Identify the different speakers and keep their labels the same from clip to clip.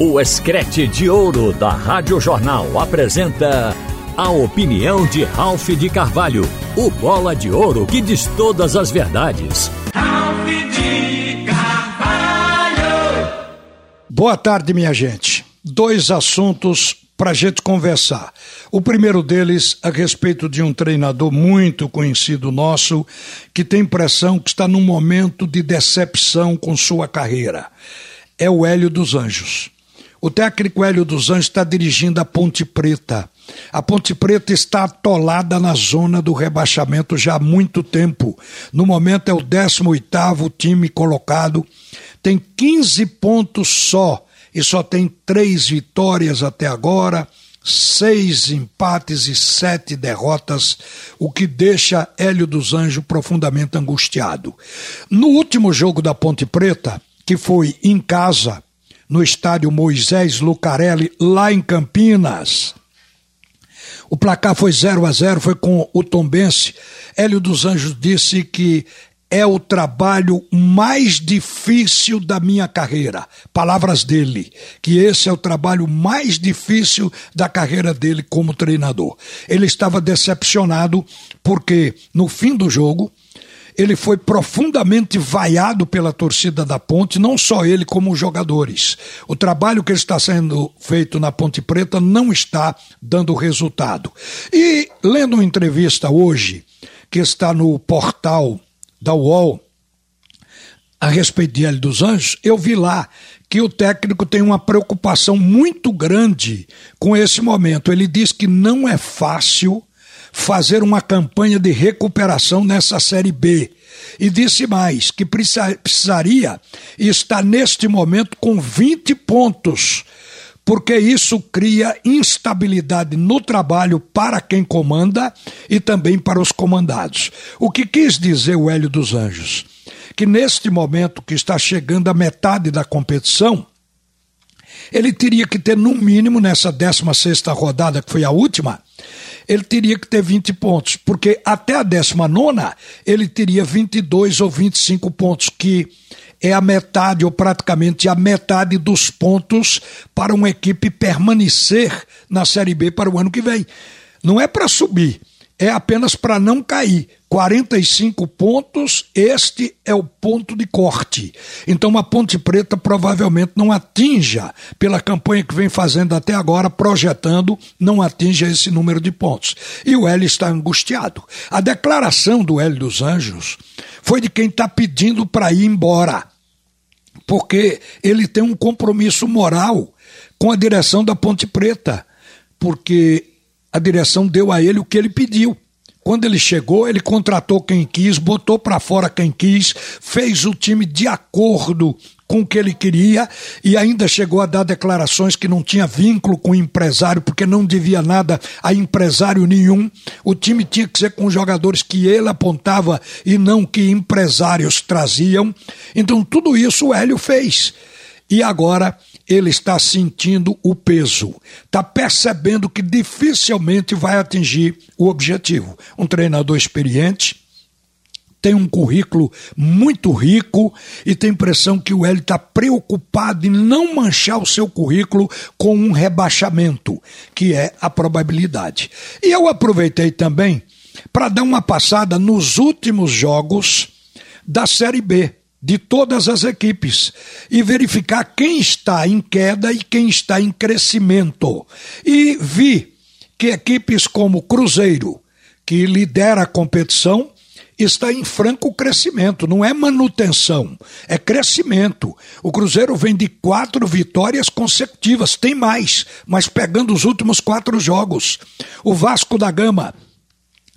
Speaker 1: O Escrete de Ouro da Rádio Jornal apresenta a opinião de Ralph de Carvalho, o bola de ouro que diz todas as verdades.
Speaker 2: Ralph de Carvalho!
Speaker 3: Boa tarde, minha gente. Dois assuntos para a gente conversar. O primeiro deles a respeito de um treinador muito conhecido nosso que tem impressão que está num momento de decepção com sua carreira. É o Hélio dos Anjos. O técnico Hélio dos Anjos está dirigindo a Ponte Preta. A Ponte Preta está atolada na zona do rebaixamento já há muito tempo. No momento é o 18º time colocado, tem 15 pontos só e só tem três vitórias até agora, seis empates e sete derrotas, o que deixa Hélio dos Anjos profundamente angustiado. No último jogo da Ponte Preta, que foi em casa, no estádio Moisés Lucarelli, lá em Campinas. O placar foi 0 a 0 foi com o Tombense. Hélio dos Anjos disse que é o trabalho mais difícil da minha carreira. Palavras dele, que esse é o trabalho mais difícil da carreira dele como treinador. Ele estava decepcionado porque no fim do jogo ele foi profundamente vaiado pela torcida da Ponte, não só ele, como os jogadores. O trabalho que está sendo feito na Ponte Preta não está dando resultado. E lendo uma entrevista hoje, que está no portal da UOL, a respeito de Hélio dos Anjos, eu vi lá que o técnico tem uma preocupação muito grande com esse momento. Ele diz que não é fácil fazer uma campanha de recuperação nessa Série B. E disse mais que precisaria estar neste momento com 20 pontos, porque isso cria instabilidade no trabalho para quem comanda e também para os comandados. O que quis dizer o Hélio dos Anjos? Que neste momento que está chegando a metade da competição, ele teria que ter no mínimo nessa 16 sexta rodada, que foi a última, ele teria que ter 20 pontos, porque até a 19 ele teria 22 ou 25 pontos, que é a metade ou praticamente a metade dos pontos para uma equipe permanecer na Série B para o ano que vem. Não é para subir, é apenas para não cair. 45 pontos, este é o ponto de corte. Então a Ponte Preta provavelmente não atinja, pela campanha que vem fazendo até agora, projetando, não atinja esse número de pontos. E o Hélio está angustiado. A declaração do Hélio dos Anjos foi de quem está pedindo para ir embora, porque ele tem um compromisso moral com a direção da Ponte Preta, porque a direção deu a ele o que ele pediu. Quando ele chegou, ele contratou quem quis, botou para fora quem quis, fez o time de acordo com o que ele queria e ainda chegou a dar declarações que não tinha vínculo com o empresário, porque não devia nada a empresário nenhum. O time tinha que ser com jogadores que ele apontava e não que empresários traziam. Então, tudo isso o Hélio fez. E agora ele está sentindo o peso, está percebendo que dificilmente vai atingir o objetivo. Um treinador experiente, tem um currículo muito rico e tem impressão que o Hélio está preocupado em não manchar o seu currículo com um rebaixamento, que é a probabilidade. E eu aproveitei também para dar uma passada nos últimos jogos da Série B de todas as equipes e verificar quem está em queda e quem está em crescimento. E vi que equipes como Cruzeiro, que lidera a competição, está em franco crescimento, não é manutenção, é crescimento. O Cruzeiro vem de quatro vitórias consecutivas, tem mais, mas pegando os últimos quatro jogos. O Vasco da Gama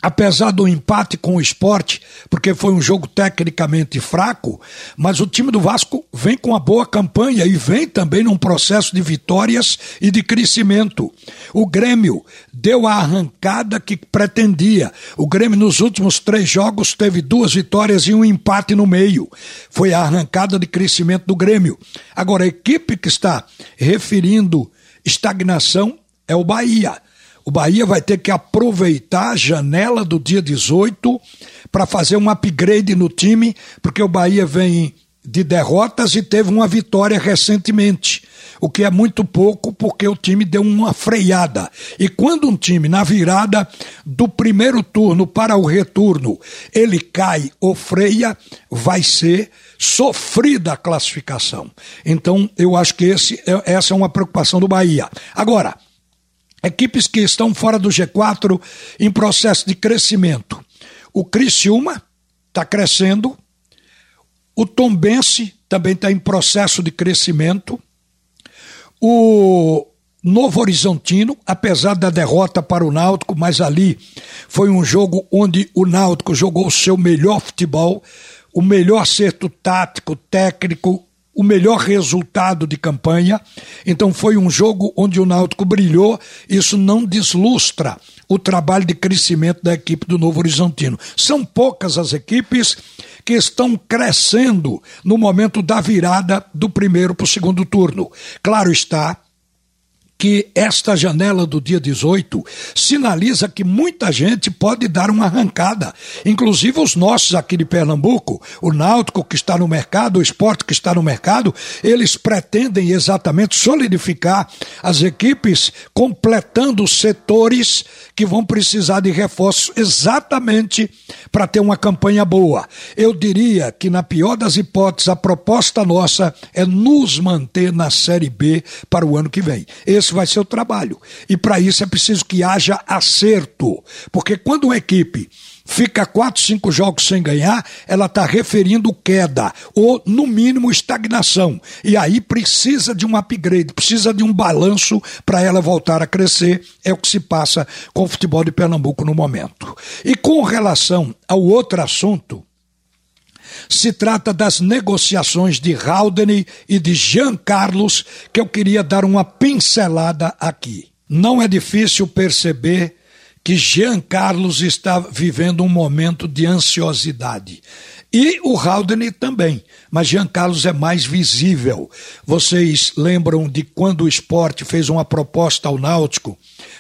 Speaker 3: apesar do empate com o esporte, porque foi um jogo tecnicamente fraco, mas o time do Vasco vem com uma boa campanha e vem também num processo de vitórias e de crescimento. O Grêmio deu a arrancada que pretendia. O Grêmio nos últimos três jogos teve duas vitórias e um empate no meio. Foi a arrancada de crescimento do Grêmio. Agora, a equipe que está referindo estagnação é o Bahia o Bahia vai ter que aproveitar a janela do dia 18 para fazer um upgrade no time, porque o Bahia vem de derrotas e teve uma vitória recentemente, o que é muito pouco porque o time deu uma freada. E quando um time na virada do primeiro turno para o retorno, ele cai ou freia, vai ser sofrida a classificação. Então, eu acho que esse, é, essa é uma preocupação do Bahia. Agora, equipes que estão fora do G4 em processo de crescimento. O Criciúma está crescendo, o Tombense também está em processo de crescimento. O Novo Horizontino, apesar da derrota para o Náutico, mas ali foi um jogo onde o Náutico jogou o seu melhor futebol, o melhor acerto tático, técnico, o melhor resultado de campanha. Então foi um jogo onde o Náutico brilhou. Isso não deslustra o trabalho de crescimento da equipe do Novo Horizontino. São poucas as equipes que estão crescendo no momento da virada do primeiro para o segundo turno. Claro está que esta janela do dia 18 sinaliza que muita gente pode dar uma arrancada, inclusive os nossos aqui de Pernambuco, o Náutico que está no mercado, o esporte que está no mercado, eles pretendem exatamente solidificar as equipes, completando setores que vão precisar de reforços exatamente para ter uma campanha boa. Eu diria que, na pior das hipóteses, a proposta nossa é nos manter na Série B para o ano que vem. Esse esse vai ser o trabalho. E para isso é preciso que haja acerto. Porque quando uma equipe fica quatro, cinco jogos sem ganhar, ela está referindo queda, ou no mínimo estagnação. E aí precisa de um upgrade, precisa de um balanço para ela voltar a crescer. É o que se passa com o futebol de Pernambuco no momento. E com relação ao outro assunto, se trata das negociações de Haldane e de Jean Carlos, que eu queria dar uma pincelada aqui. Não é difícil perceber que Jean Carlos está vivendo um momento de ansiosidade. E o Haldane também, mas Jean Carlos é mais visível. Vocês lembram de quando o esporte fez uma proposta ao Náutico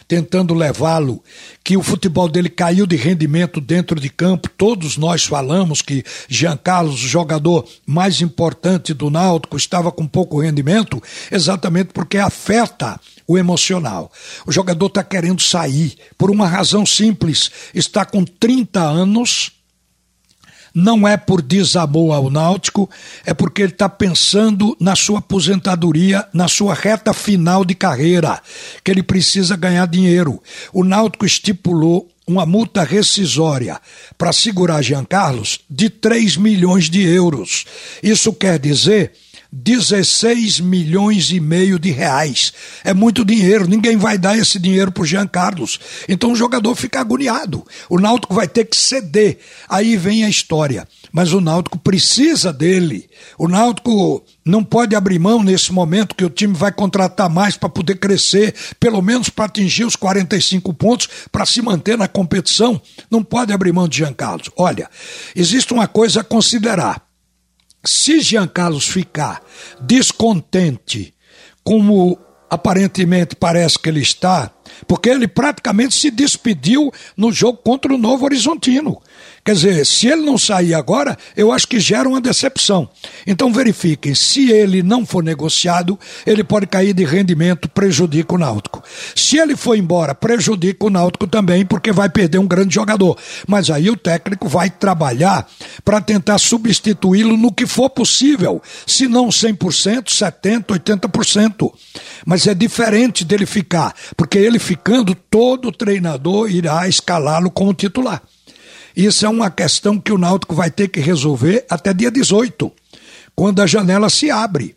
Speaker 3: tentando levá-lo, que o futebol dele caiu de rendimento dentro de campo. Todos nós falamos que Jean Carlos, o jogador mais importante do Náutico, estava com pouco rendimento, exatamente porque afeta o emocional. O jogador está querendo sair por uma razão simples: está com 30 anos não é por desamor ao Náutico, é porque ele está pensando na sua aposentadoria, na sua reta final de carreira, que ele precisa ganhar dinheiro. O Náutico estipulou uma multa rescisória para segurar Jean Carlos de 3 milhões de euros. Isso quer dizer 16 milhões e meio de reais. É muito dinheiro, ninguém vai dar esse dinheiro para o Jean Carlos. Então o jogador fica agoniado. O Náutico vai ter que ceder. Aí vem a história. Mas o Náutico precisa dele. O Náutico não pode abrir mão nesse momento que o time vai contratar mais para poder crescer, pelo menos para atingir os 45 pontos, para se manter na competição. Não pode abrir mão de Jean Carlos. Olha, existe uma coisa a considerar. Se Jean Carlos ficar descontente, como aparentemente parece que ele está, porque ele praticamente se despediu no jogo contra o Novo Horizontino. Quer dizer, se ele não sair agora, eu acho que gera uma decepção. Então verifiquem, se ele não for negociado, ele pode cair de rendimento, prejudica o Náutico. Se ele for embora, prejudica o Náutico também, porque vai perder um grande jogador. Mas aí o técnico vai trabalhar para tentar substituí-lo no que for possível, se não 100%, 70%, 80%. Mas é diferente dele ficar, porque ele ficando, todo treinador irá escalá-lo como titular. Isso é uma questão que o Náutico vai ter que resolver até dia 18, quando a janela se abre.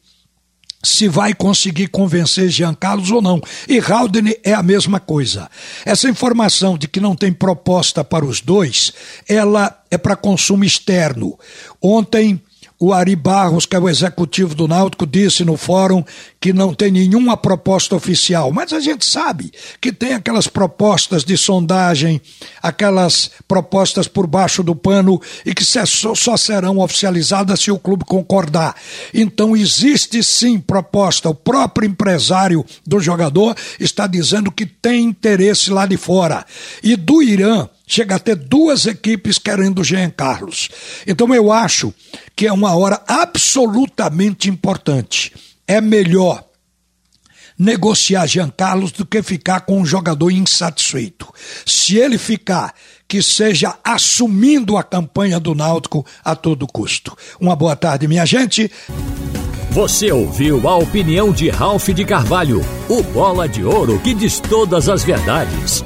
Speaker 3: Se vai conseguir convencer Jean Carlos ou não. E Haldane é a mesma coisa. Essa informação de que não tem proposta para os dois, ela é para consumo externo. Ontem o Ari Barros, que é o executivo do Náutico, disse no fórum que não tem nenhuma proposta oficial, mas a gente sabe que tem aquelas propostas de sondagem, aquelas propostas por baixo do pano e que só serão oficializadas se o clube concordar. Então existe sim proposta. O próprio empresário do jogador está dizendo que tem interesse lá de fora. E do Irã, Chega a ter duas equipes querendo o Jean Carlos. Então eu acho que é uma hora absolutamente importante. É melhor negociar Jean Carlos do que ficar com um jogador insatisfeito. Se ele ficar, que seja assumindo a campanha do Náutico a todo custo. Uma boa tarde, minha gente.
Speaker 1: Você ouviu a opinião de Ralph de Carvalho, o bola de ouro que diz todas as verdades.